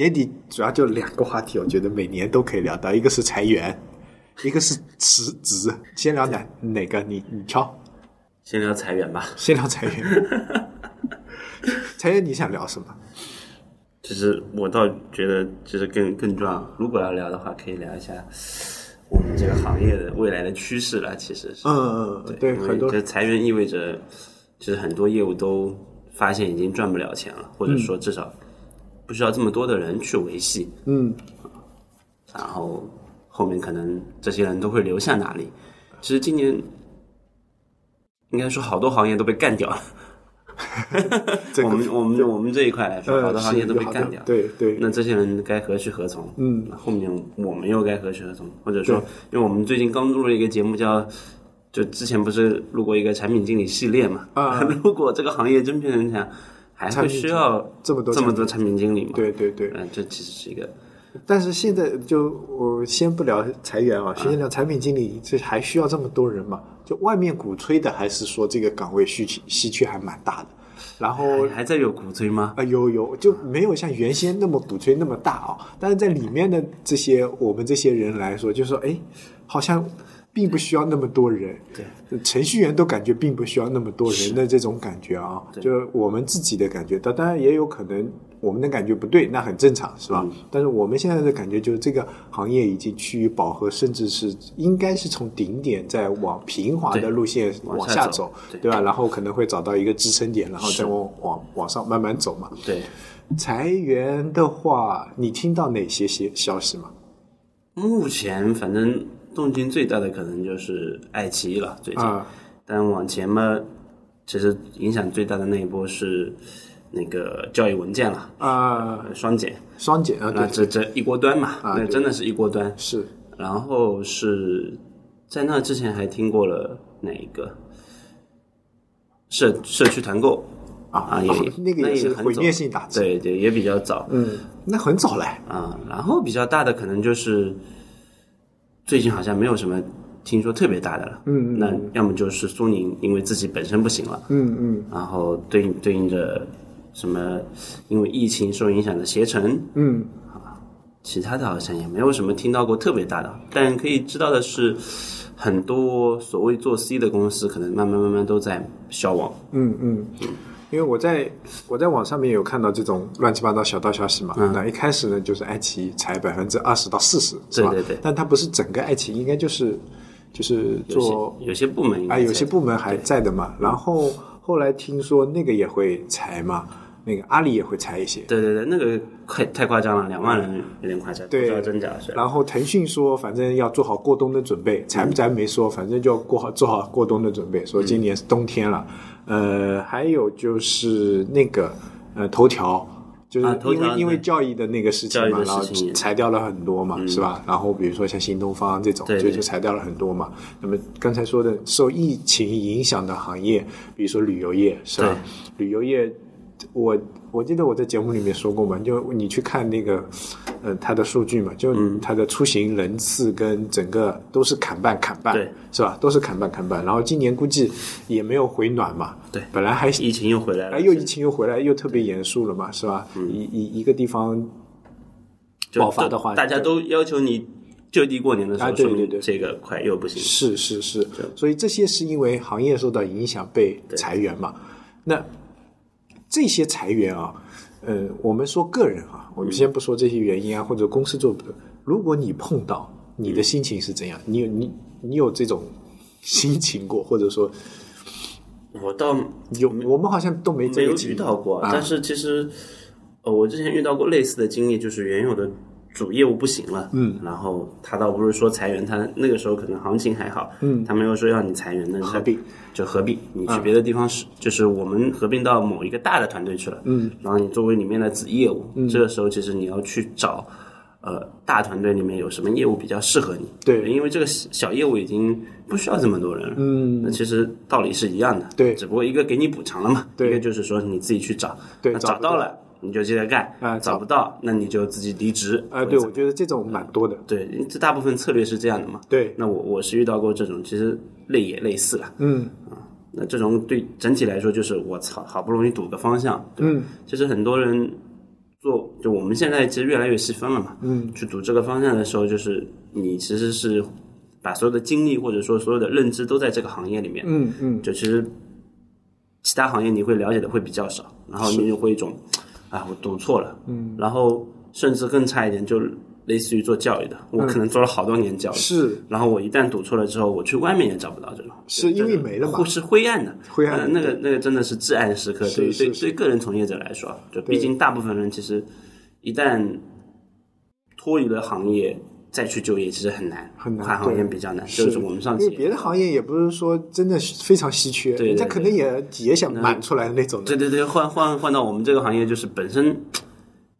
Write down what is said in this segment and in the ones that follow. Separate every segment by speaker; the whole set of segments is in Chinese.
Speaker 1: 年底主要就两个话题，我觉得每年都可以聊到，一个是裁员，一个是辞职。先聊哪哪个？你你挑，
Speaker 2: 先聊裁员吧。
Speaker 1: 先聊裁员。裁员你想聊什么？
Speaker 2: 其实我倒觉得，其实更更重要。如果要聊的话，可以聊一下我们这个行业的未来的趋势了。其实是，
Speaker 1: 嗯嗯嗯，对，很多
Speaker 2: 就裁员意味着，其实很多业务都发现已经赚不了钱了，或者说至少不需要这么多的人去维系。
Speaker 1: 嗯，
Speaker 2: 然后后面可能这些人都会留下哪里？其实今年应该说好多行业都被干掉了。我们我们我们这一块来说，好多行业都被干掉。
Speaker 1: 对对。
Speaker 2: 那这些人该何去何从？
Speaker 1: 嗯。
Speaker 2: 后面我们又该何去何从？或者说，因为我们最近刚录了一个节目，叫就之前不是录过一个产品经理系列嘛？
Speaker 1: 啊。
Speaker 2: 如果这个行业真变成这样，还会需要
Speaker 1: 这么多
Speaker 2: 这么多产品经理吗？
Speaker 1: 对对对。
Speaker 2: 嗯，这其实是一个。
Speaker 1: 但是现在就我先不聊裁员啊，先聊产品经理，这还需要这么多人吗？就外面鼓吹的，还是说这个岗位需求稀缺还蛮大的？然后
Speaker 2: 还在有鼓吹吗？
Speaker 1: 啊，有有，就没有像原先那么鼓吹那么大啊。但是在里面的这些我们这些人来说，就说哎，好像并不需要那么多人。
Speaker 2: 对，
Speaker 1: 程序员都感觉并不需要那么多人的这种感觉啊，就是我们自己的感觉。当当然也有可能。我们的感觉不对，那很正常，是吧？但是我们现在的感觉就是，这个行业已经趋于饱和，甚至是应该是从顶点在往平滑的路线往下走，对吧？然后可能会找到一个支撑点，然后再往往往上慢慢走嘛。
Speaker 2: 对，
Speaker 1: 裁员的话，你听到哪些些消息吗？
Speaker 2: 目前反正动静最大的可能就是爱奇艺了，最近。但往前嘛，其实影响最大的那一波是。那个教育文件了
Speaker 1: 啊，
Speaker 2: 双减，
Speaker 1: 双减啊，
Speaker 2: 那这这一锅端嘛，那真的是一锅端。
Speaker 1: 是。
Speaker 2: 然后是在那之前还听过了哪一个？社社区团购。啊，也
Speaker 1: 那个也是毁灭性打击，
Speaker 2: 对对，也比较早，
Speaker 1: 嗯，那很早嘞。
Speaker 2: 啊。然后比较大的可能就是最近好像没有什么听说特别大的了，
Speaker 1: 嗯
Speaker 2: 嗯，那要么就是苏宁因为自己本身不行了，
Speaker 1: 嗯嗯，
Speaker 2: 然后对应对应着。什么？因为疫情受影响的携程，
Speaker 1: 嗯，
Speaker 2: 啊，其他的好像也没有什么听到过特别大的，但可以知道的是，很多所谓做 C 的公司，可能慢慢慢慢都在消亡。
Speaker 1: 嗯。嗯，因为我在我在网上面有看到这种乱七八糟小道消息嘛。那一开始呢，就是爱奇艺裁百分之二十到四十，
Speaker 2: 对对对。
Speaker 1: 但它不是整个爱奇艺，应该就是就是做
Speaker 2: 有些部门
Speaker 1: 啊，有些部门还在的嘛。然后后来听说那个也会裁嘛。那个阿里也会裁一些，
Speaker 2: 对对对，那个快太夸张了，两万人有点夸张，不知道真假是。
Speaker 1: 然后腾讯说，反正要做好过冬的准备，裁不裁没说，反正就要过好做好过冬的准备。说今年是冬天了，呃，还有就是那个呃头条，就是因为因为教育的那个事情嘛，然后裁掉了很多嘛，是吧？然后比如说像新东方这种，就就裁掉了很多嘛。那么刚才说的受疫情影响的行业，比如说旅游业，是吧？旅游业。我我记得我在节目里面说过嘛，就你去看那个，呃，它的数据嘛，就它的出行人次跟整个都是砍半砍半，
Speaker 2: 对，
Speaker 1: 是吧？都是砍半砍半。然后今年估计也没有回暖嘛，
Speaker 2: 对，
Speaker 1: 本来还
Speaker 2: 疫情又回来了，
Speaker 1: 哎，又疫情又回来，又特别严肃了嘛，是吧？一一一个地方爆发的话，
Speaker 2: 大家都要求你就地过年的时候，
Speaker 1: 对对对，
Speaker 2: 这个快又不行，
Speaker 1: 是是是，所以这些是因为行业受到影响被裁员嘛，那。这些裁员啊，呃，我们说个人啊，我们先不说这些原因啊，或者公司做不对。如果你碰到，你的心情是怎样？你有你你有这种心情过，或者说，
Speaker 2: 我倒
Speaker 1: 有，我们好像都没
Speaker 2: 没有遇到过。但是其实，呃，我之前遇到过类似的经历，就是原有的。主业务不行了，
Speaker 1: 嗯，
Speaker 2: 然后他倒不是说裁员，他那个时候可能行情还好，
Speaker 1: 嗯，
Speaker 2: 他没有说要你裁员，那
Speaker 1: 合并。
Speaker 2: 就合并，你去别的地方是，就是我们合并到某一个大的团队去了，
Speaker 1: 嗯，
Speaker 2: 然后你作为里面的子业务，这个时候其实你要去找，呃，大团队里面有什么业务比较适合你，
Speaker 1: 对，
Speaker 2: 因为这个小业务已经不需要这么多人了，
Speaker 1: 嗯，
Speaker 2: 那其实道理是一样的，
Speaker 1: 对，
Speaker 2: 只不过一个给你补偿了嘛，
Speaker 1: 对，
Speaker 2: 一个就是说你自己去找，
Speaker 1: 对，
Speaker 2: 找到了。你就接着干
Speaker 1: 啊，
Speaker 2: 找不到，那你就自己离职
Speaker 1: 啊。对，我觉得这种蛮多的。
Speaker 2: 对，这大部分策略是这样的嘛。
Speaker 1: 对，
Speaker 2: 那我我是遇到过这种，其实类也类似了。
Speaker 1: 嗯
Speaker 2: 啊，那这种对整体来说就是我操，好不容易赌个方向。嗯，其实很多人做，就我们现在其实越来越细分了嘛。
Speaker 1: 嗯，
Speaker 2: 去赌这个方向的时候，就是你其实是把所有的精力或者说所有的认知都在这个行业里面。
Speaker 1: 嗯嗯，
Speaker 2: 就其实其他行业你会了解的会比较少，然后你就会一种啊，我读错了。嗯，然后甚至更差一点，就类似于做教育的，我可能做了好多年教育，
Speaker 1: 是
Speaker 2: 然后我一旦读错了之后，我去外面也找不到这种，
Speaker 1: 是因为没了嘛
Speaker 2: 是灰暗的，
Speaker 1: 灰暗
Speaker 2: 呃那个那个真的是至暗时刻。对于对
Speaker 1: 是
Speaker 2: 对个人从业者来说，就毕竟大部分人其实一旦脱离了行业再去就业，其实很难，
Speaker 1: 很难
Speaker 2: 换行业比较难。就是我们上
Speaker 1: 因为别的行业也不是说真的是非常稀缺，人家可能也也想满出来的那种的。
Speaker 2: 对对对，换换换到我们这个行业，就是本身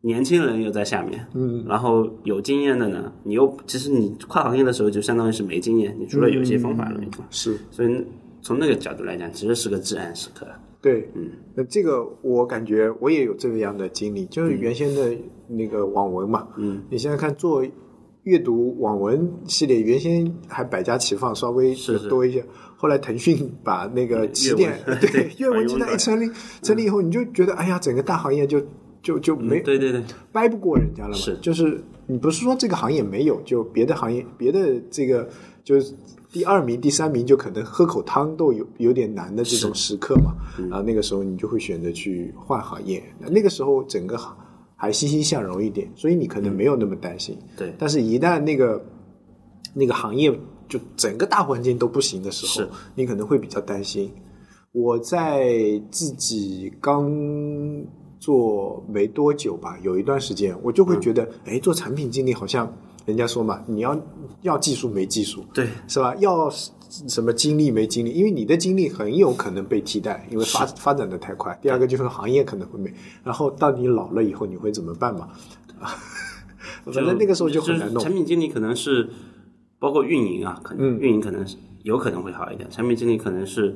Speaker 2: 年轻人又在下面，嗯，然后有经验的呢，你又其实你跨行业的时候就相当于是没经验，你除了有些方法论嘛，
Speaker 1: 是
Speaker 2: 所以从那个角度来讲，其实是个至暗时刻。
Speaker 1: 对，嗯，那这个我感觉我也有这样的经历，就是原先的那个网文嘛，
Speaker 2: 嗯，
Speaker 1: 你现在看做阅读网文系列，原先还百家齐放，稍微多一些。后来腾讯把那个起点对
Speaker 2: 对
Speaker 1: 阅文 集
Speaker 2: 把阅文
Speaker 1: 团一成立，成立以后，你就觉得哎呀，整个大行业就就就没
Speaker 2: 嗯对对对，
Speaker 1: 掰不过人家了嘛。
Speaker 2: 是
Speaker 1: 就是你不是说这个行业没有，就别的行业别的这个就是第二名、第三名就可能喝口汤都有有点难的这种时刻嘛。
Speaker 2: 嗯
Speaker 1: 啊，那个时候你就会选择去换行业。那那个时候整个行还欣欣向荣一点，所以你可能没有那么担心。
Speaker 2: 对
Speaker 1: 但是，一旦那个那个行业就整个大环境都不行的时候，你可能会比较担心。我在自己刚做没多久吧，有一段时间，我就会觉得，哎、做产品经理好像人家说嘛，你要要技术没技术，
Speaker 2: 对
Speaker 1: 是吧？要什么精力没精力？因为你的精力很有可能被替代，因为发发展的太快。第二个就是行业可能会没，然后到你老了以后你会怎么办嘛？反正那个时候就很难弄
Speaker 2: 产。品经理可能是包括运营啊，可能、
Speaker 1: 嗯
Speaker 2: 运营可能是有可能会好一点。产品经理可能是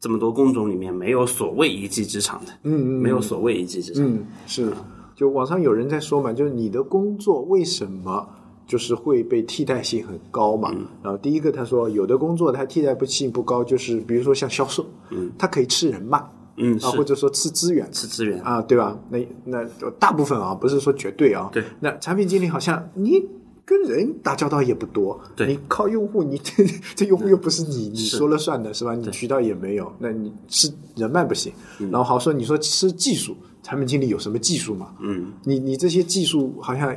Speaker 2: 这么多工种里面没有所谓一技之长的，
Speaker 1: 嗯嗯
Speaker 2: 没有所谓一技之长。
Speaker 1: 嗯，是，就网上有人在说嘛，就是你的工作为什么就是会被替代性很高嘛？
Speaker 2: 嗯
Speaker 1: 然后第一个他说，有的工作它替代性不高，就是比如说像销售，嗯，它可以吃人脉
Speaker 2: 嗯，
Speaker 1: 啊，或者说吃资源。
Speaker 2: 吃资源。
Speaker 1: 啊，对吧？那那大部分啊，不是说绝对啊。
Speaker 2: 对。
Speaker 1: 那产品经理好像你跟人打交道也不多，
Speaker 2: 对
Speaker 1: 你靠用户，你这 这用户又不是你你说了算的是吧？你渠道也没有，那你吃人脉不行。然后好说，你说吃技术，产品经理有什么技术吗？
Speaker 2: 嗯，
Speaker 1: 你你这些技术好像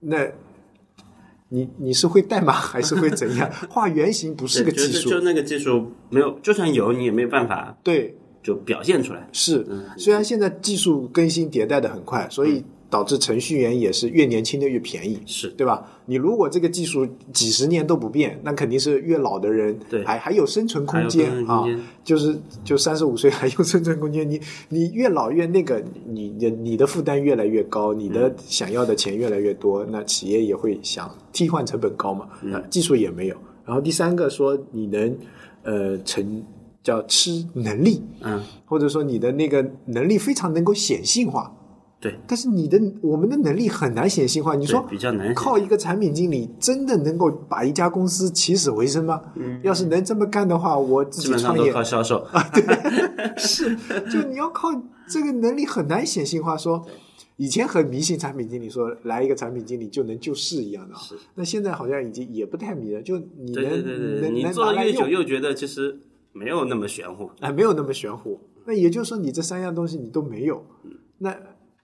Speaker 1: 那。你你是会代码 还是会怎样？画原型不是个技术，
Speaker 2: 就就那个技术没有，就算有你也没有办法
Speaker 1: 对，
Speaker 2: 就表现出来。
Speaker 1: 是
Speaker 2: 嗯，
Speaker 1: 虽然现在技术更新迭代的很快，所以导致程序员也是越年轻的越便宜，
Speaker 2: 是
Speaker 1: 对吧？你如果这个技术几十年都不变，那肯定是越老的人
Speaker 2: 对
Speaker 1: 还还有生存空间啊就是就三十五岁 还有生存空间。你你越老越那个，你你你的负担越来越高，你的想要的钱越来越多，那企业也会想替换成本高嘛，那技术也没有。然后第三个说你能呃成叫吃能力，
Speaker 2: 嗯，
Speaker 1: 或者说你的那个能力非常能够显性化，
Speaker 2: 对，
Speaker 1: 但是你的我们的能力很难显性化。你说
Speaker 2: 比较难
Speaker 1: 靠一个产品经理真的能够把一家公司起死回生吗？要是能这么干的话，我自
Speaker 2: 基本上都
Speaker 1: 己创业
Speaker 2: 靠销售啊，对。
Speaker 1: 是，就你要靠这个能力很难显性化。说以前很迷信产品经理，说来一个产品经理就能救市一样的啊，那现在好像已经也不太迷了。就你能
Speaker 2: 对对对对，
Speaker 1: 能能
Speaker 2: 你做了越又觉得其实没有那么玄乎。
Speaker 1: 哎，没有那么玄乎。那也就是说，你这三样东西你都没有，那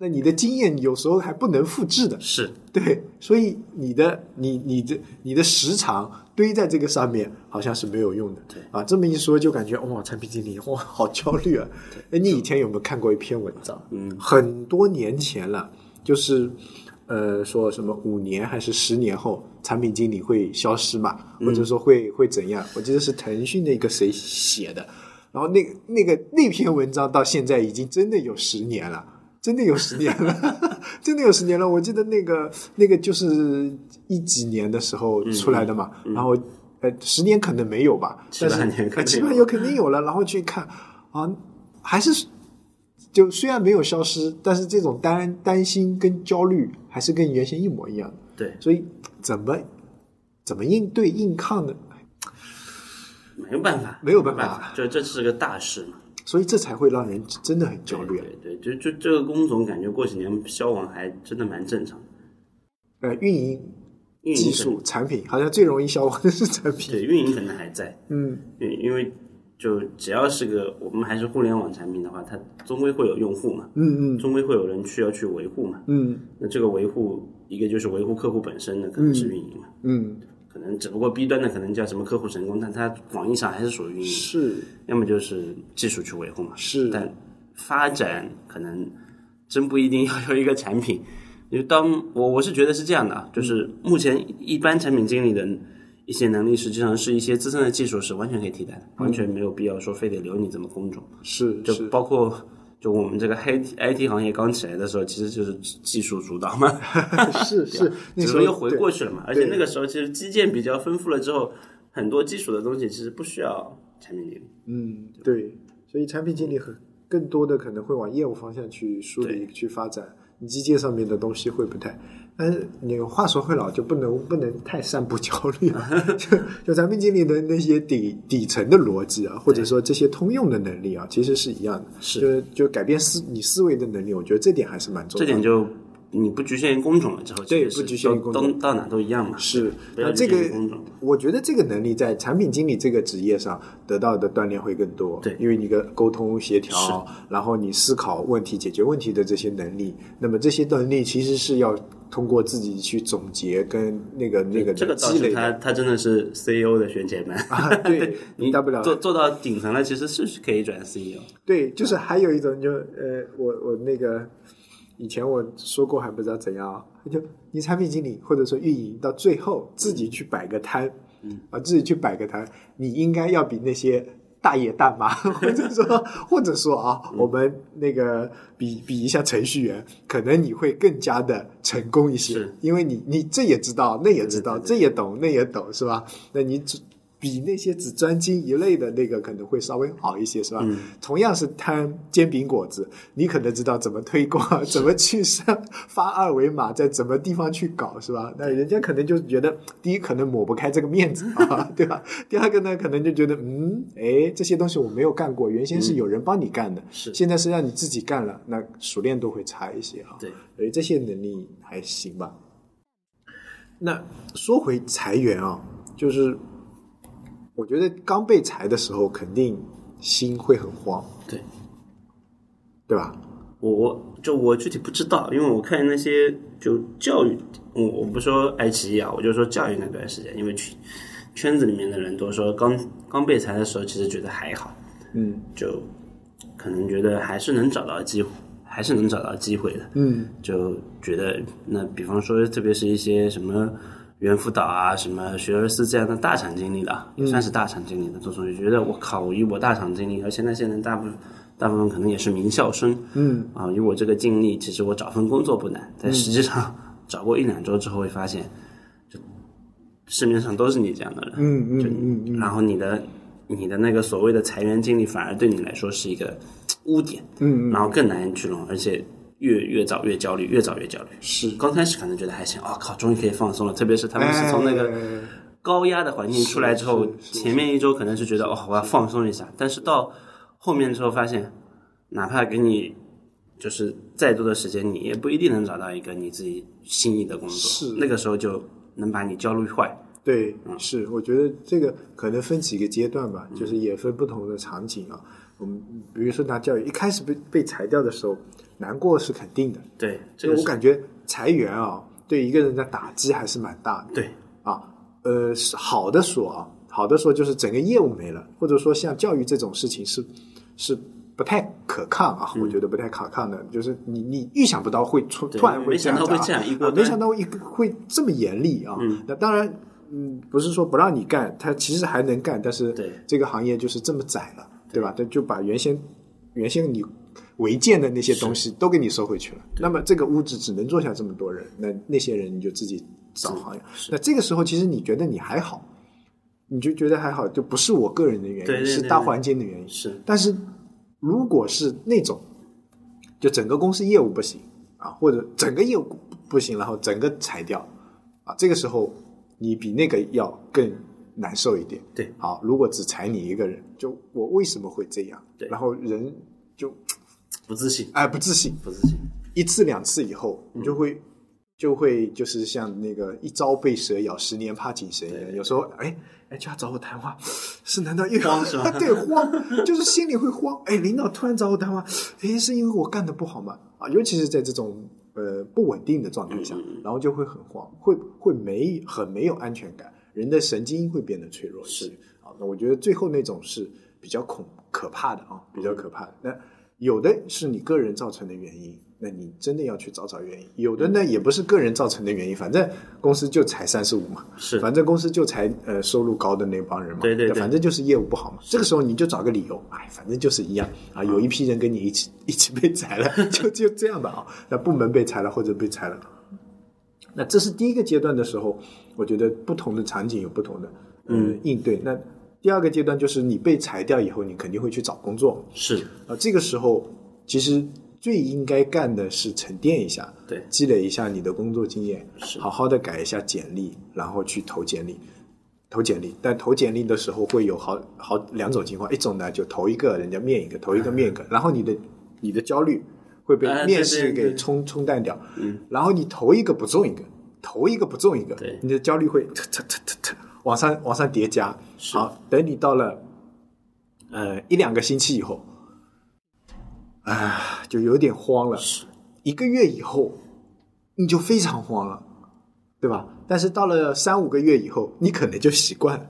Speaker 1: 那你的经验有时候还不能复制的，
Speaker 2: 是，
Speaker 1: 对，所以你的你你的你的时长堆在这个上面，好像是没有用的。
Speaker 2: 对
Speaker 1: 啊，这么一说就感觉哇，产品经理哇，好焦虑啊。哎，你以前有没有看过一篇文章？
Speaker 2: 嗯，
Speaker 1: 很多年前了，就是呃说什么五年还是十年后，产品经理会消失嘛，或者说会会怎样？我记得是腾讯的一个谁写的，然后那那个那篇文章到现在已经真的有十年了。真的有十年了，真的有十年了。我记得那个那个就是一几年的时候出来的嘛，然后呃十年可能没有吧，
Speaker 2: 七八
Speaker 1: 但是
Speaker 2: 年肯定有
Speaker 1: 呃七八有肯定有了。然后去看啊，还是就虽然没有消失，但是这种担担心跟焦虑还是跟原先一模一样的。
Speaker 2: 对，
Speaker 1: 所以怎么怎么应对硬抗呢？
Speaker 2: 没有办法，
Speaker 1: 没有办法
Speaker 2: 法，就这是个大事嘛。
Speaker 1: 所以这才会让人真的很焦虑。
Speaker 2: 对对，就就这个工种，感觉过几年消亡还真的蛮正常。
Speaker 1: 呃，运营、技术、产品，好像最容易消亡的是产品。
Speaker 2: 对，运营可能还在。
Speaker 1: 嗯，
Speaker 2: 因因为就只要是个我们还是互联网产品的话，它终归会有用户嘛。
Speaker 1: 嗯嗯，
Speaker 2: 终归会有人需要去维护嘛。
Speaker 1: 嗯，
Speaker 2: 那这个维护，一个就是维护客户本身的，可能是运营嘛。
Speaker 1: 嗯。
Speaker 2: 可能只不过 B 端的可能叫什么客户成功，但它广义上还是属于运营，
Speaker 1: 是，
Speaker 2: 要么就是技术去维护嘛，
Speaker 1: 是，
Speaker 2: 但发展可能真不一定要有一个产品，因为当我我是觉得是这样的啊，就是目前一般产品经理的一些能力，实际上是一些资深的技术是完全可以替代的，完全没有必要说非得留你这么工种，
Speaker 1: 是，
Speaker 2: 就包括。就我们这个 I T I T 行业刚起来的时候，其实就是技术主导嘛，
Speaker 1: 是是，
Speaker 2: 那时候又回过去了嘛。而且那个时候其实基建比较丰富了之后，很多基础的东西其实不需要产品经理。
Speaker 1: 嗯，对，所以产品经理很更多的可能会往业务方向去梳理、去发展，你基建上面的东西会不太。但是你话说回来，就不能不能太散布焦虑了。就就产品经理的那些底底层的逻辑啊，或者说这些通用的能力啊，其实是一样的。
Speaker 2: 是，
Speaker 1: 就就改变思你思维的能力，我觉得这点还是蛮重要。
Speaker 2: 这点就你不局限于工种了之后，
Speaker 1: 对，不局限于工种，
Speaker 2: 到哪都一样嘛。
Speaker 1: 是，那这个我觉得这个能力在产品经理这个职业上得到的锻炼会更多。
Speaker 2: 对，
Speaker 1: 因为你的沟通协调，然后你思考问题、解决问题的这些能力，那么这些能力其实是要。通过自己去总结跟那个那个
Speaker 2: 这个
Speaker 1: 积累，
Speaker 2: 他他真的是 CEO 的选姐们
Speaker 1: 啊，对，
Speaker 2: 你
Speaker 1: 大不了
Speaker 2: 做做到顶层了，其实是可以转 CEO。
Speaker 1: 对，就是还有一种，就呃，我我那个以前我说过，还不知道怎样，就你产品经理或者说运营到最后自己去摆个摊，
Speaker 2: 嗯，
Speaker 1: 啊，自己去摆个摊，你应该要比那些。大爷大妈，或者说，或者说啊，我们那个比比一下程序员，可能你会更加的成功一些，因为你你这也知道，那也知道，这也懂，那也懂，是吧？那你只。比那些只专精一类的那个可能会稍微好一些，是吧？
Speaker 2: 嗯。
Speaker 1: 同样是摊煎饼果子，你可能知道怎么推广，怎么去上发二维码，在什么地方去搞，是吧？那人家可能就觉得，第一可能抹不开这个面子啊，对吧？第二个呢，可能就觉得，嗯，哎，这些东西我没有干过，原先是有人帮你干的，
Speaker 2: 是，
Speaker 1: 现在是让你自己干了，那熟练度会差一些啊。
Speaker 2: 对，
Speaker 1: 所以这些能力还行吧。那说回裁员啊，就是。我觉得刚被裁的时候，肯定心会很慌，
Speaker 2: 对，
Speaker 1: 对吧？
Speaker 2: 我我就我具体不知道，因为我看那些就教育，我我不说爱奇艺啊，我就说教育那段时间，因为圈圈子里面的人都说刚刚被裁的时候，其实觉得还好，
Speaker 1: 嗯，
Speaker 2: 就可能觉得还是能找到机会，还是能找到机会的，
Speaker 1: 嗯，
Speaker 2: 就觉得那比方说，特别是一些什么。猿辅导啊，什么学而思这样的大厂经历的，也算是大厂经历的，做总就觉得我靠，以我大厂经历，而且那些人大部分大部分可能也是名校生，
Speaker 1: 嗯。
Speaker 2: 啊，以我这个经历，其实我找份工作不难，但实际上找过一两周之后会发现，就市面上都是你这样的人，
Speaker 1: 嗯嗯
Speaker 2: 嗯，然后你的你的那个所谓的裁员经历，反而对你来说是一个污点，
Speaker 1: 嗯，
Speaker 2: 然后更难去弄，而且。越越早越焦虑，越早越焦虑。
Speaker 1: 是，
Speaker 2: 刚开始可能觉得还行，哦靠，终于可以放松了。特别是他们是从那个高压的环境出来之后，前面一周可能是觉得哦，我要放松一下。但是到后面之后发现，哪怕给你就是再多的时间，你也不一定能找到一个你自己心仪的工作。
Speaker 1: 是，
Speaker 2: 那个时候就能把你焦虑坏。
Speaker 1: 对，是，我觉得这个可能分几个阶段吧，就是也分不同的场景啊。我们比如说拿教育，一开始被被裁掉的时候。难过是肯定的，
Speaker 2: 对，
Speaker 1: 这个我感觉裁员啊，对一个人的打击还是蛮大的。
Speaker 2: 对，
Speaker 1: 啊，呃，好的说啊，好的说就是整个业务没了，或者说像教育这种事情是是不太可抗啊，我觉得不太可抗的，就是你你预想不到会出突然会这样子
Speaker 2: 啊，
Speaker 1: 没想到一个会这么严厉啊。那当然，嗯，不是说不让你干，他其实还能干，但是这个行业就是这么窄了，对吧？他就把原先原先你。违建的那些东西都给你收回去了，那么这个屋子只能坐下这么多人，那那些人你就自己找行业。那这个时候其实你觉得你还好，你就觉得还好，就不是我个人的原因，是大环境的原因。
Speaker 2: 是，
Speaker 1: 但是如果是那种，就整个公司业务不行啊，或者整个业务不行，然后整个裁掉啊，这个时候你比那个要更难受一点。
Speaker 2: 对，
Speaker 1: 好，如果只裁你一个人，就我为什么会这样？
Speaker 2: 对
Speaker 1: 然后人就
Speaker 2: 不自信，
Speaker 1: 哎不自信，
Speaker 2: 不自信，
Speaker 1: 一次两次以后，你就会、就会就是像那个一朝被蛇咬，十年怕井绳一样。有时候哎哎就要找我谈话，是难道又
Speaker 2: 慌是吧
Speaker 1: 对慌，就是心里会慌。哎，领导突然找我谈话，哎，是因为我干的不好吗？啊，尤其是在这种呃不稳定的状态下，然后就会很慌，会会没很没有安全感，人的神经会变得脆弱一些。啊，那我觉得最后那种是比较恐可怕的啊，比较可怕的。那有的是你个人造成的原因，那你真的要去找找原因；有的呢也不是个人造成的原因，反正公司就裁三十五嘛，
Speaker 2: 是
Speaker 1: 反正公司就裁呃收入高的那帮人嘛，
Speaker 2: 对对对
Speaker 1: 反正就是业务不好嘛。这个时候你就找个理由，哎，反正就是一样啊，有一批人跟你一起一起被裁了，就就这样吧啊，那部门被裁了或者被裁了。那这是第一个阶段的时候，我觉得不同的场景有不同的嗯应对。那第二个阶段就是你被裁掉以后，你肯定会去找工作
Speaker 2: 是。
Speaker 1: 啊。这个时候其实最应该干的是沉淀一下，
Speaker 2: 对。
Speaker 1: 积累一下你的工作经验，
Speaker 2: 是。
Speaker 1: 好好的改一下简历，然后去投简历。投简历，但投简历的时候会有好好两种情况，一种呢就投一个，人家面一个，投一个面一个，然后你的你的焦虑会被面试给冲冲淡掉，
Speaker 2: 嗯，
Speaker 1: 然后你投一个不中一个，投一个不中一个，
Speaker 2: 对。
Speaker 1: 你的焦虑会特特特特特往上往上叠加，好，等你到了呃一两个星期以后，啊，就有点慌了，
Speaker 2: 是。
Speaker 1: 一个月以后，你就非常慌了，对吧？但是到了三五个月以后，你可能就习惯了，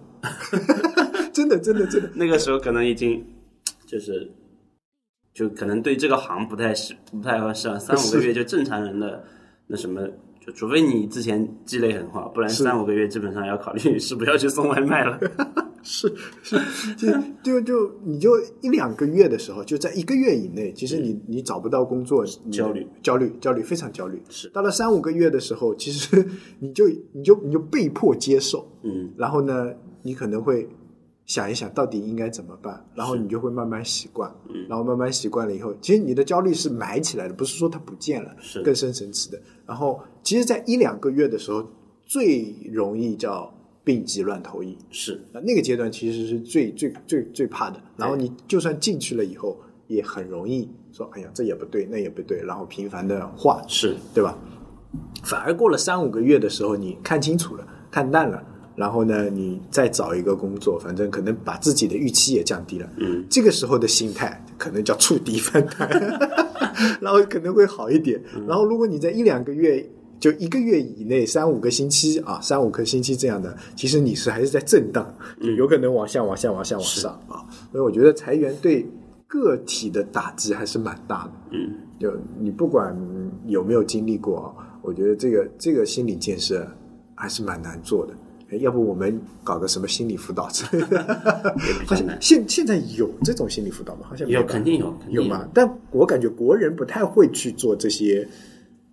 Speaker 1: 真的，真的，真的，
Speaker 2: 那个时候可能已经就是就可能对这个行不太适不太合适啊，三五个月就正常人的那什么。就除非你之前积累很好，不然三五个月基本上要考虑是不要去送外卖了。
Speaker 1: 是 是，就就就你就一两个月的时候，就在一个月以内，其实你你找不到工作，
Speaker 2: 焦虑。
Speaker 1: 焦虑焦虑非常焦虑。
Speaker 2: 是。
Speaker 1: 到了三五个月的时候，其实 你就你就你就被迫接受，
Speaker 2: 嗯，
Speaker 1: 然后呢，你可能会想一想到底应该怎么办，然后你就会慢慢习惯，
Speaker 2: 嗯。
Speaker 1: 然后慢慢习惯了以后，其实你的焦虑是埋起来的，不是说它不见了，
Speaker 2: 是。
Speaker 1: 更深层次的。然后，其实，在一两个月的时候，最容易叫病急乱投医，
Speaker 2: 是。
Speaker 1: 啊，那个阶段其实是最最最最怕的。然后你就算进去了以后，也很容易说，哎呀，这也不对，那也不对，然后频繁的换，
Speaker 2: 是，
Speaker 1: 对吧？反而过了三五个月的时候，你看清楚了，看淡了，然后呢，你再找一个工作，反正可能把自己的预期也降低了。
Speaker 2: 嗯，
Speaker 1: 这个时候的心态可能叫触底反弹，然后可能会好一点。然后如果你在一两个月。就一个月以内，三五个星期啊，三五个星期这样的，其实你是还是在震荡，就有可能往下、往下、往下、往上啊。所以我觉得裁员对个体的打击还是蛮大的。
Speaker 2: 嗯，
Speaker 1: 就你不管有没有经历过啊，我觉得这个这个心理建设还是蛮难做的。哎要不我们搞个什么心理辅导之类的？
Speaker 2: 也比较难。
Speaker 1: 现现在有这种心理辅导吗？好像
Speaker 2: 有肯定有，肯定
Speaker 1: 有吧？但我感觉国人不太会去做这些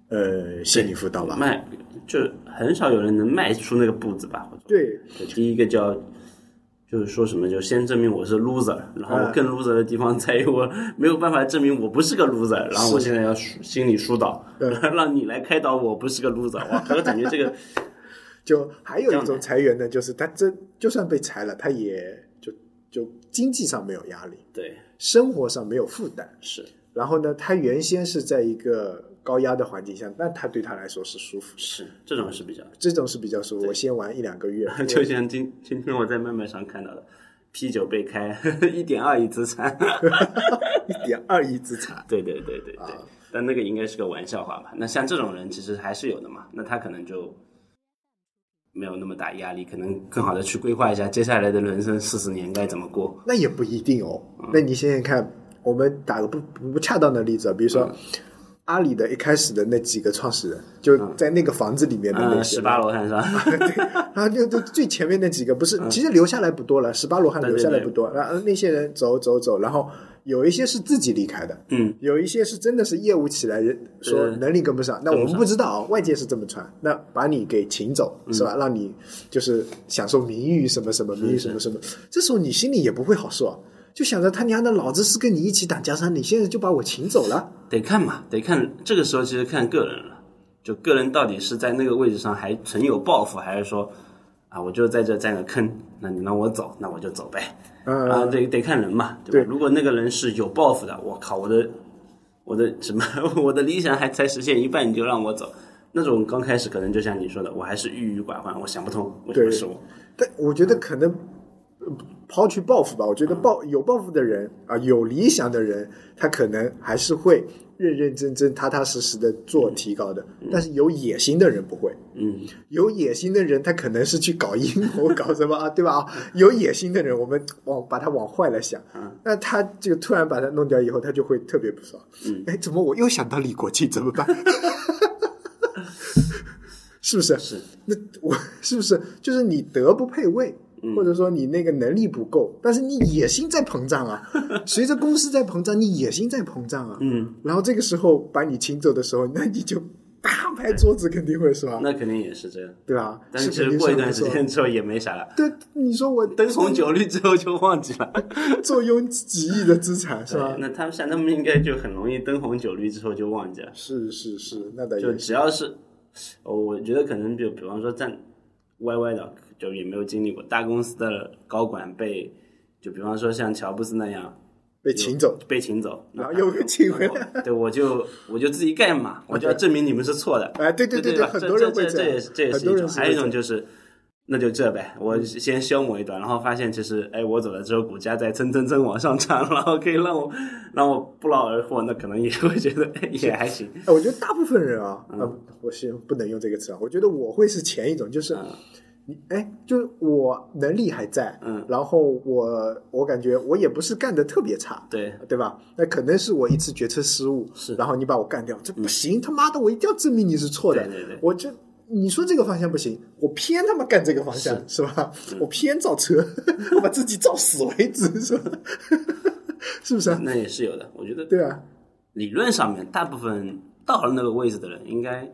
Speaker 1: 呃心理辅导吧？
Speaker 2: 迈就很少有人能迈出那个步子吧？
Speaker 1: 对，
Speaker 2: 第一个叫就是说什么，就先证明我是 loser，然后更 loser 的地方在于我没有办法证明我不是个 loser，然后我现在要心理疏导，
Speaker 1: 嗯
Speaker 2: 让你来开导我不是个 loser。哇，我感觉这个
Speaker 1: 就还有一种裁员呢，就是他真就算被裁了，他也就就经济上没有压力，
Speaker 2: 对。
Speaker 1: 生活上没有负担。
Speaker 2: 是。
Speaker 1: 然后呢，他原先是在一个高压的环境下，那他对他来说是舒服，
Speaker 2: 是这种是比较，
Speaker 1: 这种是比较舒服。我先玩一两个月，
Speaker 2: 就像今今天我在麦麦上看到的。啤酒被开 一点二亿资产，
Speaker 1: 一点二亿资产，
Speaker 2: 对对对对对，
Speaker 1: 啊。
Speaker 2: 但那个应该是个玩笑话吧？那像这种人其实还是有的嘛，那他可能就没有那么大压力，可能更好的去规划一下接下来的人生四十年该怎么过。
Speaker 1: 那也不一定哦。那你想想看，我们打个不不不恰当的例子啊，比如说。阿里的一开始的那几个创始人，就在那个房子里面的那
Speaker 2: 嗯，
Speaker 1: 些人，
Speaker 2: 十八罗汉是吧？
Speaker 1: 然后就就最前面那几个不是，其实留下来不多了，十八罗汉留下来不多，然后那些人走走走，然后有一些是自己离开的，
Speaker 2: 嗯，
Speaker 1: 有一些是真的是业务起来人说能力跟不上，那我们不知道啊，外界是这么传，那把你给请走是吧？让你就是享受名誉什么什么名誉什么什么，这时候你心里也不会好受啊。就想着他娘的，老子是跟你一起打江山，你现在就把我请走了，
Speaker 2: 得看嘛，得看这个时候其实看个人了，就个人到底是在那个位置上还存有抱负，还是说啊，我就在这占个坑，那你让我走，那我就走呗。
Speaker 1: 嗯
Speaker 2: 啊，得得看人嘛，对吧？如果那个人是有抱负的，我靠，我的我的什么，我的理想还才实现一半，你就让我走，那种刚开始可能就像你说的，我还是郁郁寡欢，我想不通为什么是我。
Speaker 1: 但我觉得可能呃抛去抱负吧，我觉得抱有抱负的人啊，有理想的人，他可能还是会认认真真、踏踏实实的做提高的。但是有野心的人不会，
Speaker 2: 嗯，
Speaker 1: 有野心的人他可能是去搞阴谋、搞什么啊，对吧？啊，有野心的人，我们往把他往坏了想，那他这个突然把他弄掉以后，他就会特别不爽。
Speaker 2: 嗯，
Speaker 1: 哎，怎么我又想到李国庆怎么办？是不是？
Speaker 2: 是，
Speaker 1: 那我是不是就是你德不配位，或者说你那个能力不够，但是你野心在膨胀啊？随着公司在膨胀，你野心在膨胀啊。
Speaker 2: 嗯，
Speaker 1: 然后这个时候把你请走的时候，那你就大拍桌子，肯定会是吧？
Speaker 2: 那肯定也是这样。
Speaker 1: 对吧？
Speaker 2: 但是其实过一段时间之后也没啥了，
Speaker 1: 对，你说我
Speaker 2: 灯红酒绿之后就忘记了，
Speaker 1: 坐拥几亿的资产是吧？
Speaker 2: 那他们像他们应该就很容易灯红酒绿之后就忘记了。
Speaker 1: 是是是，那倒
Speaker 2: 就
Speaker 1: 也
Speaker 2: 只要是，哦我觉得可能就比方说站歪歪的，就也没有经历过大公司的高管被，就比方说像乔布斯那样
Speaker 1: 被请走，
Speaker 2: 被请走，
Speaker 1: 然后又被请回来。
Speaker 2: 对，我就我就自己干嘛，我就要证明你们是错的。
Speaker 1: 哎，对对
Speaker 2: 对
Speaker 1: 对，很多人会
Speaker 2: 这这这也是这也是一种，还有一种就是。那就这呗，我先消磨一段，然后发现其实，哎，我走了之后，股价在蹭蹭蹭往上涨，然后可以让我让我不劳而获，那可能也 会觉得哎也还行。
Speaker 1: 哎，我觉得大部分人啊，
Speaker 2: 嗯
Speaker 1: 啊，我先不能用这个词啊，我觉得我会是前一种，就是
Speaker 2: 嗯
Speaker 1: 你哎，就是我能力还在，
Speaker 2: 嗯，
Speaker 1: 然后我我感觉我也不是干的特别差，
Speaker 2: 对，
Speaker 1: 对吧？那可能是我一次决策失误，
Speaker 2: 是
Speaker 1: 然后你把我干掉，这不行，他妈的，我一定要证明你是错的，
Speaker 2: 对对对
Speaker 1: 我就。你说这个方向不行，我偏他妈干这个方向，是吧？我偏造车，我把自己造死为止，是吧？是不是啊？
Speaker 2: 那也是有的。我觉得
Speaker 1: 对啊，
Speaker 2: 理论上面，大部分到了那个位置的人，应该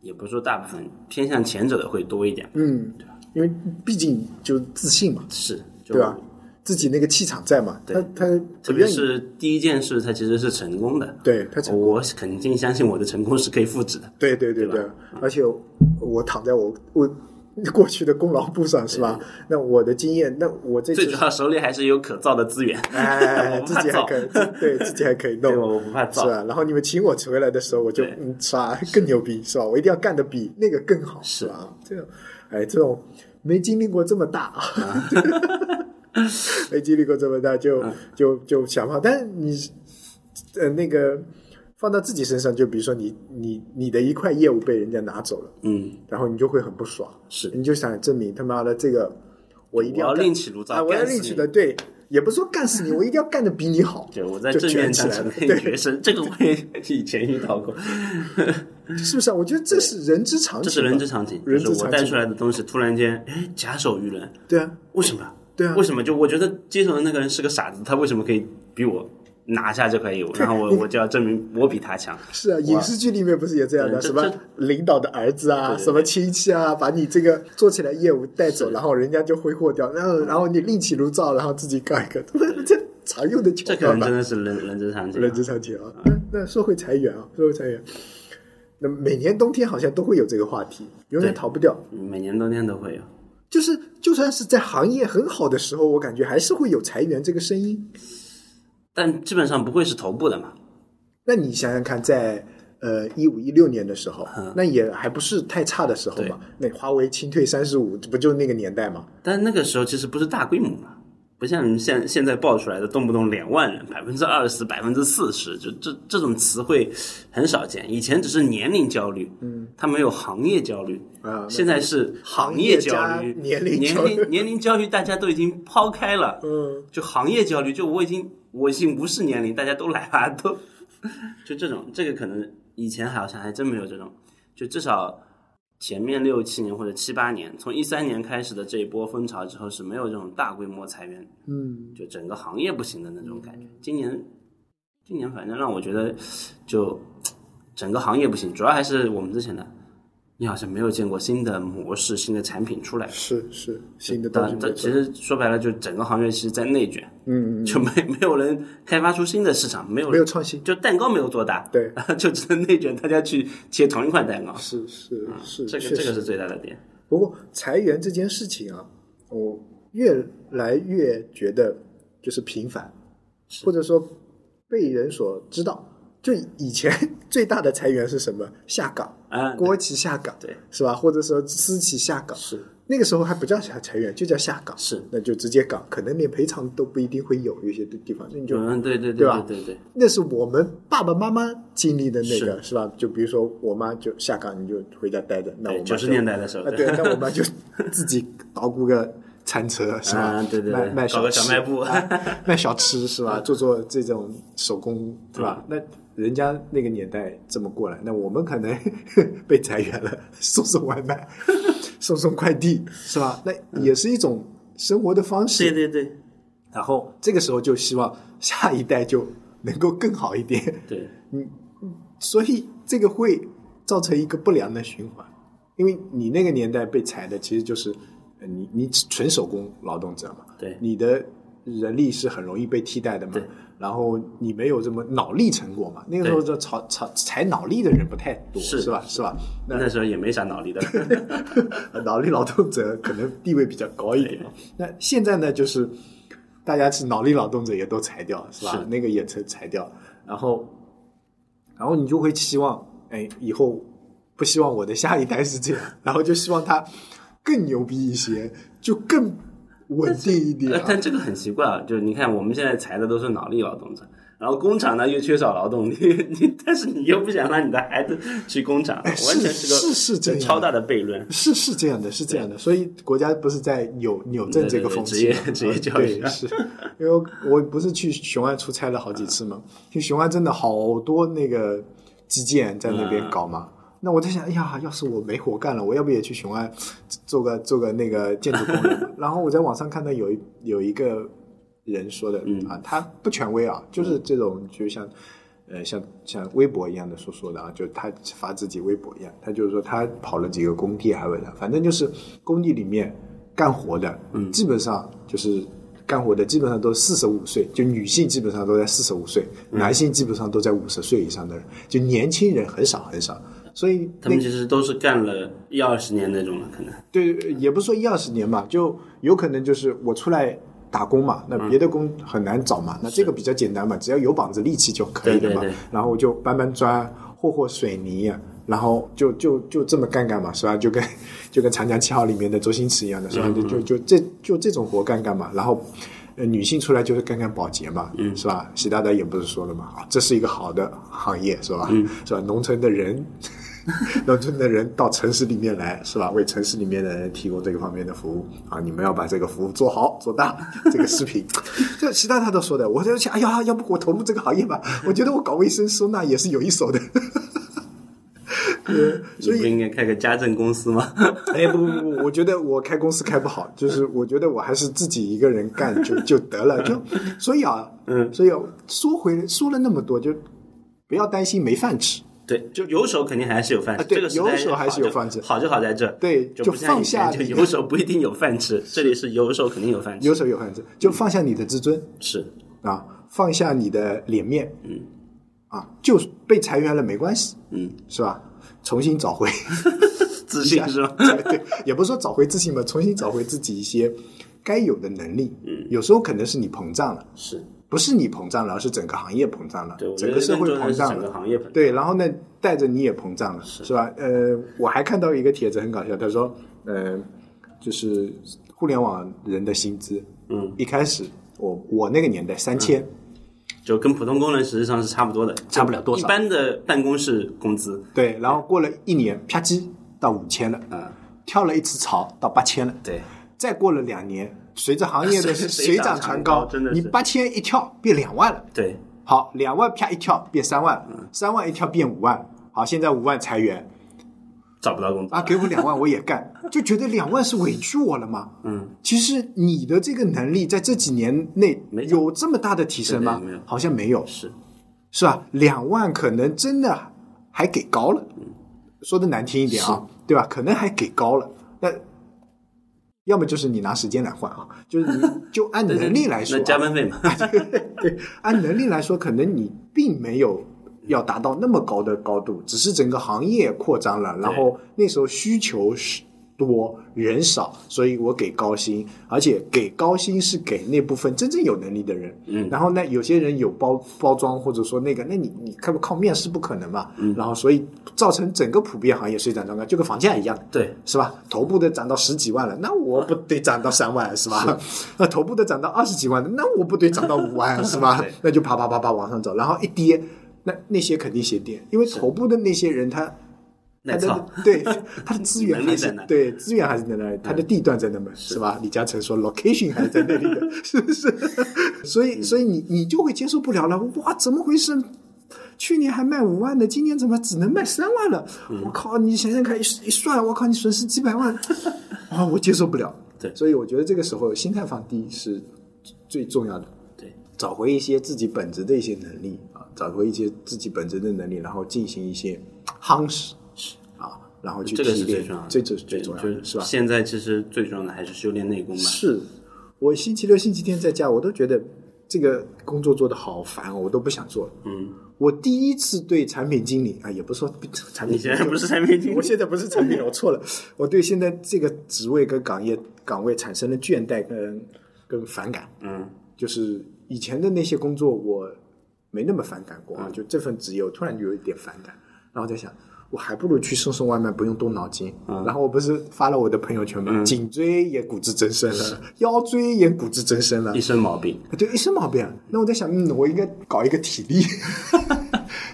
Speaker 2: 也不是说大部分偏向前者的会多一点，
Speaker 1: 嗯，因为毕竟就自信嘛，
Speaker 2: 是，
Speaker 1: 对吧？自己那个气场在嘛，他他
Speaker 2: 特别是第一件事，他其实是成功的。
Speaker 1: 对他成，
Speaker 2: 我肯定相信我的成功是可以复制的。
Speaker 1: 对对对对，而且我躺在我我 过去的功劳簿上是吧？那我的经验，那我这次
Speaker 2: 最主要手里还是有可造的资源，
Speaker 1: 哎，自己还可以，对 自己还可以弄，
Speaker 2: 我不怕造。
Speaker 1: 是吧？然后你们请我回来的时候，我就
Speaker 2: 对
Speaker 1: 嗯，是吧？更牛逼是吧？我一定要干得比那个更好，是吧？这种，哎，这种没经历过这么大啊，没经历过这么大，就
Speaker 2: 嗯
Speaker 1: 就就想法，但是你呃那个放到自己身上，就比如说你你你的一块业务被人家拿走了，
Speaker 2: 嗯，
Speaker 1: 然后你就会很不爽，
Speaker 2: 是
Speaker 1: 你就想证明他妈的这个我一定
Speaker 2: 要另起炉灶
Speaker 1: 啊，我要另起的，对，也不是说干死你，我一定要干的比你好，
Speaker 2: 对，我在
Speaker 1: 就
Speaker 2: 正面
Speaker 1: 卷起来了，
Speaker 2: 当成配
Speaker 1: 对，
Speaker 2: 角声，这个我也 以前遇到过，
Speaker 1: 是不是啊？我觉得这是人之常情，
Speaker 2: 这是人之常情，
Speaker 1: 人之常情
Speaker 2: 就是我带出来的东西，突然间，哎，假手于人，
Speaker 1: 对啊，
Speaker 2: 为什么？
Speaker 1: 对啊
Speaker 2: 为什么？就我觉得接手的那个人是个傻子，他为什么可以比我拿下这块业务？然后我 我就要证明我比他强。
Speaker 1: 是啊，影视剧里面不是也这样的？什么领导的儿子啊，
Speaker 2: 对对对
Speaker 1: 什么亲戚啊，把你这个做起来业务带走，然后人家就挥霍掉，然后然后你另起炉灶，然后自己干一个，这常用的桥
Speaker 2: 这可能真。的是人人之常情。
Speaker 1: 人之常情啊。那那说回裁员啊，说回裁员，那每年冬天好像都会有这个话题，永远逃不掉。
Speaker 2: 每年冬天都会有。
Speaker 1: 就是就算是在行业很好的时候，我感觉还是会有裁员这个声音。
Speaker 2: 但基本上不会是头部的嘛。
Speaker 1: 那你想想看，在呃一五一六年的时候，
Speaker 2: 嗯
Speaker 1: 那也还不是太差的时候嘛。那华为清退三十五，不就那个年代嘛？
Speaker 2: 但那个时候其实不是大规模嘛，不像现现在爆出来的动不动两万人、百分之二十、百分之四十，就这这种词汇很少见。以前只是年龄焦虑，嗯，它没有行业焦虑
Speaker 1: 啊
Speaker 2: 现在是行业焦虑、
Speaker 1: 年龄
Speaker 2: 年
Speaker 1: 焦虑
Speaker 2: 龄年龄焦虑，大家都已经抛开了，
Speaker 1: 嗯，
Speaker 2: 就行业焦虑，就我已经我已经无视年龄，大家都来吧，都就这种，这个可能以前好像还真没有这种，就至少前面六七年或者七八年，从一三年开始的这一波风潮之后是没有这种大规模裁员，
Speaker 1: 嗯，
Speaker 2: 就整个行业不行的那种感觉。今年，今年反正让我觉得就整个行业不行，主要还是我们之前的，你好像没有见过新的模式、新的产品出来。
Speaker 1: 是是新的东西
Speaker 2: 但但。其实说白了，就整个行业其实在内卷，
Speaker 1: 嗯嗯，
Speaker 2: 就没 没有人开发出新的市场，没有
Speaker 1: 没有创新。
Speaker 2: 就蛋糕没有做大，
Speaker 1: 对，
Speaker 2: 就只能内卷，大家去切同一块蛋糕。
Speaker 1: 是是是，
Speaker 2: 这个这个是最大的点。
Speaker 1: 不过裁员这件事情啊，我越来越觉得就是频繁，或者说被人所知道。就以前 最大的裁员是什么？下岗
Speaker 2: 啊，
Speaker 1: 国企下岗，
Speaker 2: 对，
Speaker 1: 是吧？或者说私企下岗，
Speaker 2: 是
Speaker 1: 那个时候还不叫裁裁员，就叫下岗，
Speaker 2: 是，
Speaker 1: 那就直接岗，可能连赔偿都不一定会有，有些地方，那你就
Speaker 2: 嗯，对对
Speaker 1: 对吧？
Speaker 2: 对对，
Speaker 1: 那是我们爸爸妈妈经历的那个，是吧？就比如说我妈就下岗，你就回家待着，那我们
Speaker 2: 九十年代的时候，
Speaker 1: 对，那我妈就 自己捣鼓个餐车，是吧？
Speaker 2: 对对，
Speaker 1: 卖卖
Speaker 2: 小卖部，
Speaker 1: 卖小吃是吧？做做这种手工，对吧？那。人家那个年代这么过来，那我们可能 被裁员了，送送外卖，送送快递，是吧？那也是一种生活的方式。
Speaker 2: 对对对。
Speaker 1: 然后这个时候就希望下一代就能够更好一点。
Speaker 2: 对，
Speaker 1: 嗯，所以这个会造成一个不良的循环，因为你那个年代被裁的其实就是你你纯手工劳动者嘛，
Speaker 2: 对，
Speaker 1: 你的人力是很容易被替代的嘛。然后你没有这么脑力成果嘛？那个时候就炒炒采脑力的人不太多，
Speaker 2: 是
Speaker 1: 是吧？是吧？
Speaker 2: 那时候也没啥脑力的，
Speaker 1: 脑力劳动者可能地位比较高一点。那现在呢，就是大家是脑力劳动者也都裁掉，是吧？那个也裁裁掉，然后，然后你就会期望，哎，以后不希望我的下一代是这样，然后就希望他更牛逼一些，就更。稳定一点，
Speaker 2: 但这个很奇怪啊！就是你看，我们现在裁的都是脑力劳动者，然后工厂呢又缺少劳动力，你但是你又不想让你的孩子去工厂，完全
Speaker 1: 是
Speaker 2: 个
Speaker 1: 是是这样
Speaker 2: 超大的悖论。
Speaker 1: 是是这样的，是这样的，所以国家不是在扭扭正这个风
Speaker 2: 气，职业职业教育
Speaker 1: 是。因为我不是去雄安出差了好几次嘛，去雄安真的好多那个基建在那边搞嘛。那我在想，哎呀，要是我没活干了，我要不也去雄安做个做个那个建筑工人？然后我在网上看到有一有一个人说的啊，他不权威啊，就是这种就像呃像像微博一样的说说的啊，就他发自己微博一样，他就是说他跑了几个工地还为了，反正就是工地里面干活的，
Speaker 2: 嗯，
Speaker 1: 基本上就是干活的基本上都四十五岁，就女性基本上都在四十五岁，男性基本上都在五十岁以上的人，就年轻人很少很少。所以
Speaker 2: 他们其实都是干了一二十年那种了，可能
Speaker 1: 对，也不是说一二十年吧，就有可能就是我出来打工嘛，那别的工很难找嘛，那这个比较简单嘛，只要有膀子力气就可以了嘛，然后我就搬搬砖、和和水泥，然后就就就这么干干嘛，是吧？就跟就跟《长江七号》里面的周星驰一样的，是吧？就就就这就这种活干干嘛，然后呃女性出来就是干干保洁嘛，是吧？习大大也不是说了嘛，啊，这是一个好的行业，是吧？是吧？农村的人。农村的人到城市里面来，是吧？为城市里面的人提供这个方面的服务啊！你们要把这个服务做好做大。这个视频，这其他他都说的，我就想，哎呀，要不我投入这个行业吧？我觉得我搞卫生收纳也是有一手的。所以
Speaker 2: 不应该开个家政公司吗？
Speaker 1: 哎，不不不，我觉得我开公司开不好，就是我觉得我还是自己一个人干就就得了。就所以啊，
Speaker 2: 嗯，
Speaker 1: 所以说回说了那么多，就不要担心没饭吃。
Speaker 2: 对，就有手肯定还是有饭吃。
Speaker 1: 对，
Speaker 2: 有
Speaker 1: 手还是有饭吃。
Speaker 2: 好就好在这。
Speaker 1: 对，
Speaker 2: 就
Speaker 1: 放下。
Speaker 2: 就有手不一定有饭吃，这里是有手肯定有饭吃。
Speaker 1: 有手有饭吃，就放下你的自尊。
Speaker 2: 是
Speaker 1: 啊，放下你的脸面。
Speaker 2: 嗯。
Speaker 1: 啊，就被裁员了没关系。
Speaker 2: 嗯，
Speaker 1: 是吧？重新找回
Speaker 2: 自信是吧？
Speaker 1: 对，也不是说找回自信吧，重新找回自己一些该有的能力。
Speaker 2: 嗯。
Speaker 1: 有时候可能是你膨胀了。
Speaker 2: 是。
Speaker 1: 不是你膨胀了，而是整个行业膨胀了，整个社会膨胀了，
Speaker 2: 行业
Speaker 1: 对，然后呢，带着你也膨胀了，是吧？呃，我还看到一个帖子很搞笑，他说，呃，就是互联网人的薪资，
Speaker 2: 嗯，
Speaker 1: 一开始我我那个年代三千，
Speaker 2: 就跟普通工人实际上是差不多的，
Speaker 1: 差不了多少。
Speaker 2: 一般的办公室工资，
Speaker 1: 对，然后过了一年，啪叽到五千了，
Speaker 2: 啊，
Speaker 1: 跳了一次槽到八千了，
Speaker 2: 对，
Speaker 1: 再过了两年。随着行业的 水涨船高，你八千一跳变两万了。
Speaker 2: 对，
Speaker 1: 好，两万啪一跳变三万，三万一跳变五万。好，现在五万裁员，
Speaker 2: 找不到工作
Speaker 1: 啊！给我两万我也干，就觉得两万是委屈我了吗？
Speaker 2: 嗯，
Speaker 1: 其实你的这个能力在这几年内有这么大的提升吗？好像没有。
Speaker 2: 是，
Speaker 1: 是吧？两万可能真的还给高了，说的难听一点啊，对吧？可能还给高了，那。要么就是你拿时间来换啊，就是你就按能力来说，
Speaker 2: 那加班费嘛，
Speaker 1: 对，按能力来说，可能你并没有要达到那么高的高度，只是整个行业扩张了，然后那时候需求是多人少，所以我给高薪，而且给高薪是给那部分真正有能力的人。
Speaker 2: 嗯，
Speaker 1: 然后呢，有些人有包包装，或者说那个，那你你靠不靠面试不可能嘛。嗯，然后所以造成整个普遍行业水涨船高，就跟房价一样，
Speaker 2: 对，
Speaker 1: 是吧？头部的涨到十几万了，那我不得涨到三万是吧？那头部的涨到二十几万的，那我不得涨到五万 是吧？那就啪啪啪啪往上走，然后一跌，那那些肯定先跌，因为头部的那些人他。他的对他的资源还是对资源还是在那里，他的地段在那边是吧？李嘉诚说 location 还是在那里的，是不是？所以所以你你就会接受不了了。哇，怎么回事？去年还卖五万的，今年怎么只能卖三万了？我靠！你想想看，一一算，我靠，你损失几百万 啊！我接受不了。
Speaker 2: 对，
Speaker 1: 所以我觉得这个时候心态放低是最重要的。
Speaker 2: 对，
Speaker 1: 找回一些自己本职的一些能力啊，找回一些自己本职的能力，然后进行一些夯实。然后去
Speaker 2: 这个是最重要的，
Speaker 1: 这这是最重要的，是吧？
Speaker 2: 现在其实最重要的还是修炼内功吧。
Speaker 1: 是，我星期六、星期天在家，我都觉得这个工作做的好烦，我都不想做了。
Speaker 2: 嗯，
Speaker 1: 我第一次对产品经理啊，也不是说产品，
Speaker 2: 你现在不是产品经理，
Speaker 1: 我现在不是产品，我错了。我对现在这个职位跟岗业岗位产生了倦怠跟跟反感。
Speaker 2: 嗯，
Speaker 1: 就是以前的那些工作我没那么反感过啊，就这份职业我突然就有一点反感，然后在想。我还不如去送送外卖，不用动脑筋。然后我不是发了我的朋友圈吗？颈椎也骨质增生了，腰椎也骨质增生了，
Speaker 2: 一身毛病。
Speaker 1: 对，一身毛病。那我在想，嗯，我应该搞一个体力，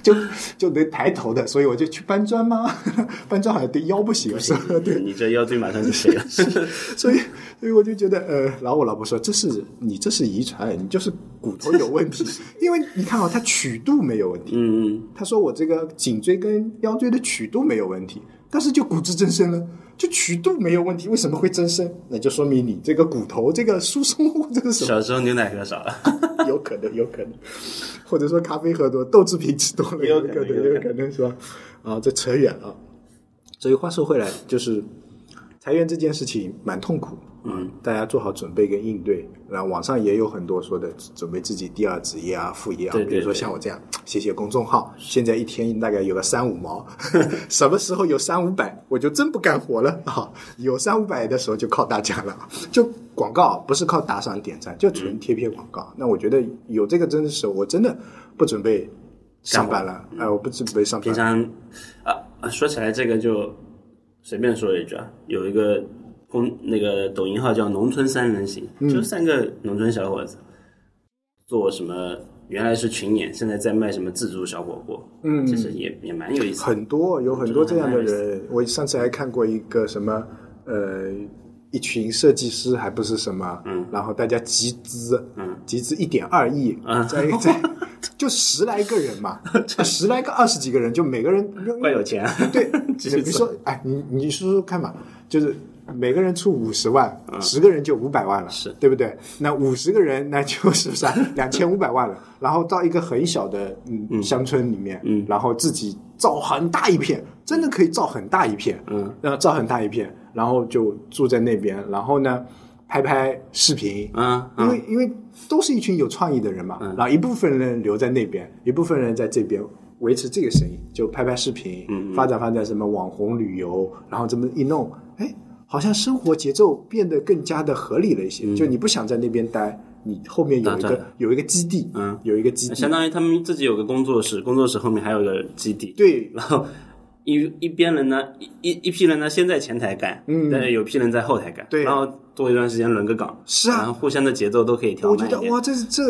Speaker 1: 就 就得抬头的，所以我就去搬砖吗？搬砖好像对腰不行，是吧？对，
Speaker 2: 你这腰椎马上就废了。
Speaker 1: 所以，所以我就觉得，呃，然后我老婆说，这是你这是遗传，你就是骨头有问题。因为你看啊，它曲度没有问题。
Speaker 2: 嗯嗯。
Speaker 1: 他说我这个颈椎跟腰椎的。曲度没有问题，但是就骨质增生了，就曲度没有问题，为什么会增生？那就说明你这个骨头这个疏松或者什么？
Speaker 2: 小时候牛奶喝少了，
Speaker 1: 有可能，有可能，或者说咖啡喝多，豆制品吃多了，有可能，有可能是吧？啊，这扯远了。所以话说回来，就是裁员这件事情蛮痛苦。
Speaker 2: 嗯，
Speaker 1: 大家做好准备跟应对。然后网上也有很多说的，准备自己第二职业啊、副业啊。比如说像我这样写写公众号，现在一天大概有个三五毛，什么时候有三五百，我就真不干活了啊！有三五百的时候就靠大家了，就广告不是靠打赏点赞，就纯贴片广告。那我觉得有这个真的是，我真的不准备上班了。哎，我不准备上班。
Speaker 2: 平常啊，说起来这个就随便说一句啊，有一个。公那个抖音号叫“农村三人行”，就三个农村小伙子做什么？原来是群演，现在在卖什么自助小火锅？嗯，其实也也蛮有意思。
Speaker 1: 很多有很多这样的人，我上次还看过一个什么呃，一群设计师还不是什么，
Speaker 2: 嗯，
Speaker 1: 然后大家集资，
Speaker 2: 嗯，
Speaker 1: 集资一点二亿，嗯在在就十来个人嘛，十来个二十几个人，就每个人
Speaker 2: 怪有钱。
Speaker 1: 对，比如说，哎，你你说说看嘛，就是。每个人出五十万，十个人就五百万了，
Speaker 2: 是
Speaker 1: 对不对？那五十个人，那就是啥？两千五百万了。然后到一个很小的嗯乡村里面，
Speaker 2: 嗯，
Speaker 1: 然后自己造很大一片，真的可以造很大一片，
Speaker 2: 嗯，
Speaker 1: 然后造很大一片，然后就住在那边，然后呢，拍拍视频，
Speaker 2: 嗯，
Speaker 1: 因为因为都是一群有创意的人嘛，然后一部分人留在那边，一部分人在这边维持这个生意，就拍拍视频，
Speaker 2: 嗯，
Speaker 1: 发展发展什么网红旅游，然后这么一弄，哎。好像生活节奏变得更加的合理了一些，就你不想在那边待，你后面有一个有一个基地，
Speaker 2: 嗯，
Speaker 1: 有一个基地，
Speaker 2: 相当于他们自己有个工作室，工作室后面还有个基地，
Speaker 1: 对，
Speaker 2: 然后一一边人呢，一一批人呢先在前台干，
Speaker 1: 嗯，
Speaker 2: 但是有批人在后台干，
Speaker 1: 对，
Speaker 2: 然后多一段时间轮个岗，
Speaker 1: 是啊，
Speaker 2: 然后互相的节奏都可以调
Speaker 1: 慢我觉得哇，这是这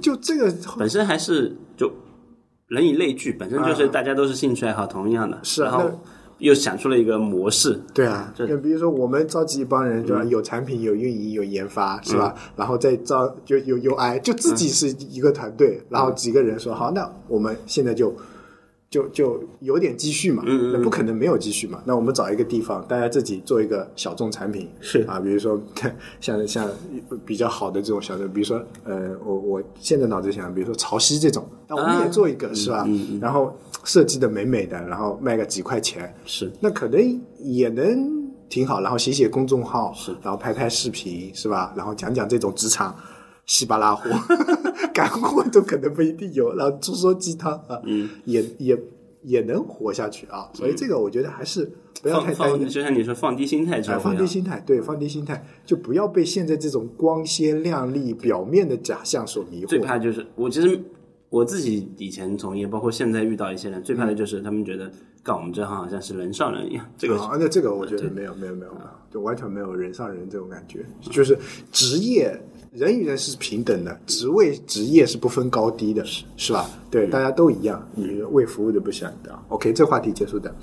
Speaker 1: 就这个
Speaker 2: 本身还是就人以类聚，本身就是大家都是兴趣爱好同样的，
Speaker 1: 是
Speaker 2: 啊。又想出了一个模式，
Speaker 1: 对啊，就比如说我们召集一帮人，对吧？有产品、有运营、有研发，是吧？然后再招就有 UI，就自己是一个团队，然后几个人说好，那我们现在就。就就有点积蓄嘛，那不可能没有积蓄嘛。那我们找一个地方，大家自己做一个小众产品，
Speaker 2: 是
Speaker 1: 啊，比如说 像像比较好的这种小众，比如说呃，我我现在脑子想，比如说潮汐这种，那我们也做一个是吧？然后设计的美美的，然后卖个几块钱，
Speaker 2: 是
Speaker 1: 那可能也能挺好。然后写写公众号，
Speaker 2: 是，
Speaker 1: 然后拍拍视频，是吧？然后讲讲这种职场。稀巴拉货，干货都可能不一定有，然后猪说鸡汤啊，
Speaker 2: 嗯，
Speaker 1: 也也也能活下去啊。所以这个我觉得还是不要太担心。
Speaker 2: 就像你说，放低心态，
Speaker 1: 放低心态，对，放低心态，就不要被现在这种光鲜亮丽、表面的假象所迷惑。
Speaker 2: 最怕就是我其实我自己以前从业，包括现在遇到一些人，最怕的就是他们觉得干我们这行好像是人上人一样。这个
Speaker 1: 啊，那这个我觉得没有没有没有没有，就完全没有人上人这种感觉，就是职业。人与人是平等的，职位职业是不分高低的，是吧？对，大家都一样，你为服务的不想的。OK，这话题结束的。